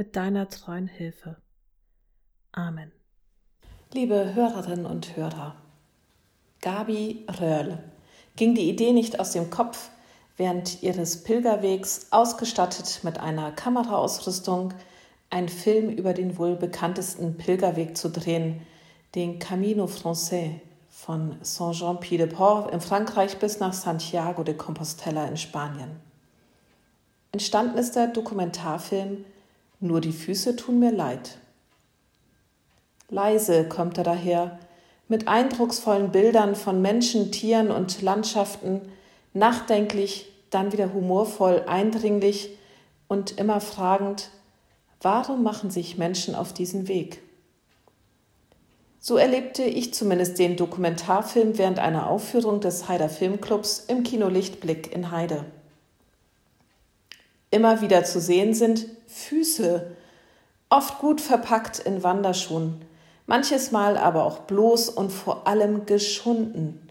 mit deiner treuen Hilfe. Amen. Liebe Hörerinnen und Hörer, Gabi Röhrl ging die Idee nicht aus dem Kopf, während ihres Pilgerwegs ausgestattet mit einer Kameraausrüstung einen Film über den wohl bekanntesten Pilgerweg zu drehen, den Camino Français von Saint-Jean-Pied-de-Port in Frankreich bis nach Santiago de Compostela in Spanien. Entstanden ist der Dokumentarfilm nur die Füße tun mir leid. Leise kommt er daher, mit eindrucksvollen Bildern von Menschen, Tieren und Landschaften, nachdenklich, dann wieder humorvoll, eindringlich und immer fragend, warum machen sich Menschen auf diesen Weg? So erlebte ich zumindest den Dokumentarfilm während einer Aufführung des Heider Filmclubs im Kino Lichtblick in Heide. Immer wieder zu sehen sind Füße, oft gut verpackt in Wanderschuhen, manches Mal aber auch bloß und vor allem geschunden.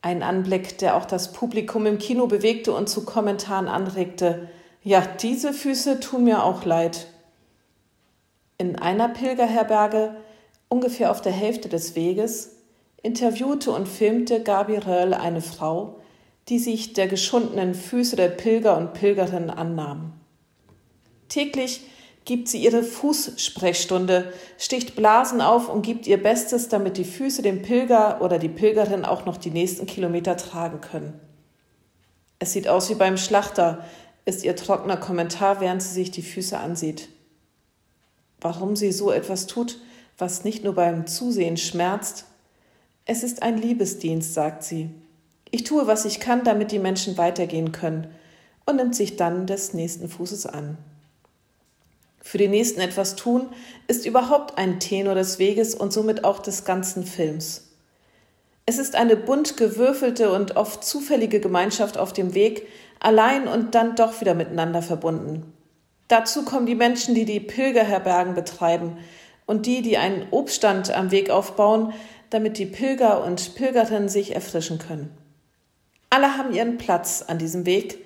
Ein Anblick, der auch das Publikum im Kino bewegte und zu Kommentaren anregte. Ja, diese Füße tun mir auch leid. In einer Pilgerherberge, ungefähr auf der Hälfte des Weges, interviewte und filmte Gabi Röll eine Frau, die sich der geschundenen Füße der Pilger und Pilgerinnen annahm. Täglich gibt sie ihre Fußsprechstunde, sticht Blasen auf und gibt ihr Bestes, damit die Füße dem Pilger oder die Pilgerin auch noch die nächsten Kilometer tragen können. Es sieht aus wie beim Schlachter, ist ihr trockener Kommentar, während sie sich die Füße ansieht. Warum sie so etwas tut, was nicht nur beim Zusehen schmerzt? Es ist ein Liebesdienst, sagt sie. Ich tue, was ich kann, damit die Menschen weitergehen können und nimmt sich dann des nächsten Fußes an. Für den nächsten etwas tun ist überhaupt ein Tenor des Weges und somit auch des ganzen Films. Es ist eine bunt gewürfelte und oft zufällige Gemeinschaft auf dem Weg, allein und dann doch wieder miteinander verbunden. Dazu kommen die Menschen, die die Pilgerherbergen betreiben und die, die einen Obststand am Weg aufbauen, damit die Pilger und Pilgerinnen sich erfrischen können. Alle haben ihren Platz an diesem Weg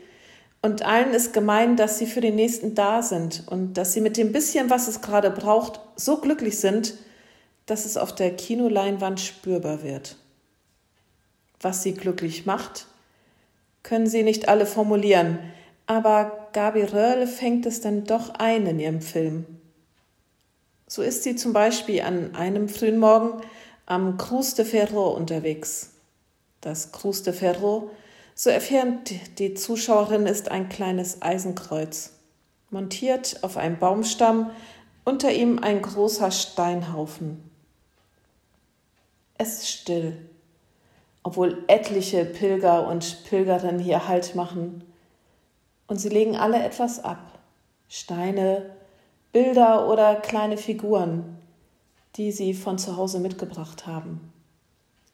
und allen ist gemein, dass sie für den Nächsten da sind und dass sie mit dem bisschen, was es gerade braucht, so glücklich sind, dass es auf der Kinoleinwand spürbar wird. Was sie glücklich macht, können sie nicht alle formulieren, aber Gabi Röhrle fängt es dann doch ein in ihrem Film. So ist sie zum Beispiel an einem frühen Morgen am Cruz de Ferro unterwegs. Das Cruz de Ferro, so erfährt die Zuschauerin, ist ein kleines Eisenkreuz, montiert auf einem Baumstamm, unter ihm ein großer Steinhaufen. Es ist still, obwohl etliche Pilger und Pilgerinnen hier Halt machen. Und sie legen alle etwas ab. Steine, Bilder oder kleine Figuren, die sie von zu Hause mitgebracht haben.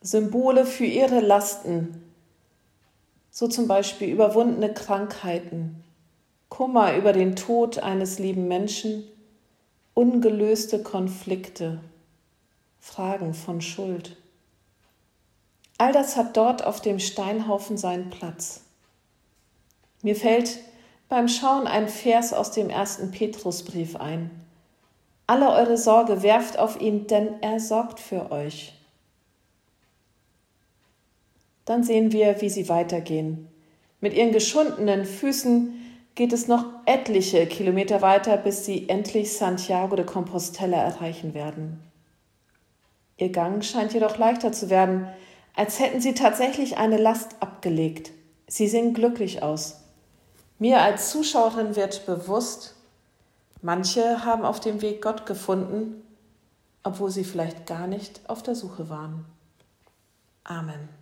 Symbole für ihre Lasten, so zum Beispiel überwundene Krankheiten, Kummer über den Tod eines lieben Menschen, ungelöste Konflikte, Fragen von Schuld. All das hat dort auf dem Steinhaufen seinen Platz. Mir fällt beim Schauen ein Vers aus dem ersten Petrusbrief ein. Alle eure Sorge werft auf ihn, denn er sorgt für euch. Dann sehen wir, wie sie weitergehen. Mit ihren geschundenen Füßen geht es noch etliche Kilometer weiter, bis sie endlich Santiago de Compostela erreichen werden. Ihr Gang scheint jedoch leichter zu werden, als hätten sie tatsächlich eine Last abgelegt. Sie sehen glücklich aus. Mir als Zuschauerin wird bewusst, manche haben auf dem Weg Gott gefunden, obwohl sie vielleicht gar nicht auf der Suche waren. Amen.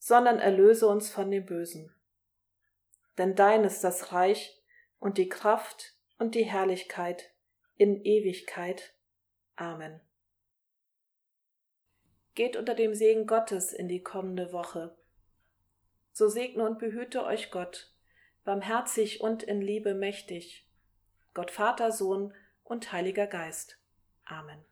sondern erlöse uns von dem Bösen. Denn dein ist das Reich und die Kraft und die Herrlichkeit in Ewigkeit. Amen. Geht unter dem Segen Gottes in die kommende Woche. So segne und behüte euch Gott, barmherzig und in Liebe mächtig, Gott Vater, Sohn und Heiliger Geist. Amen.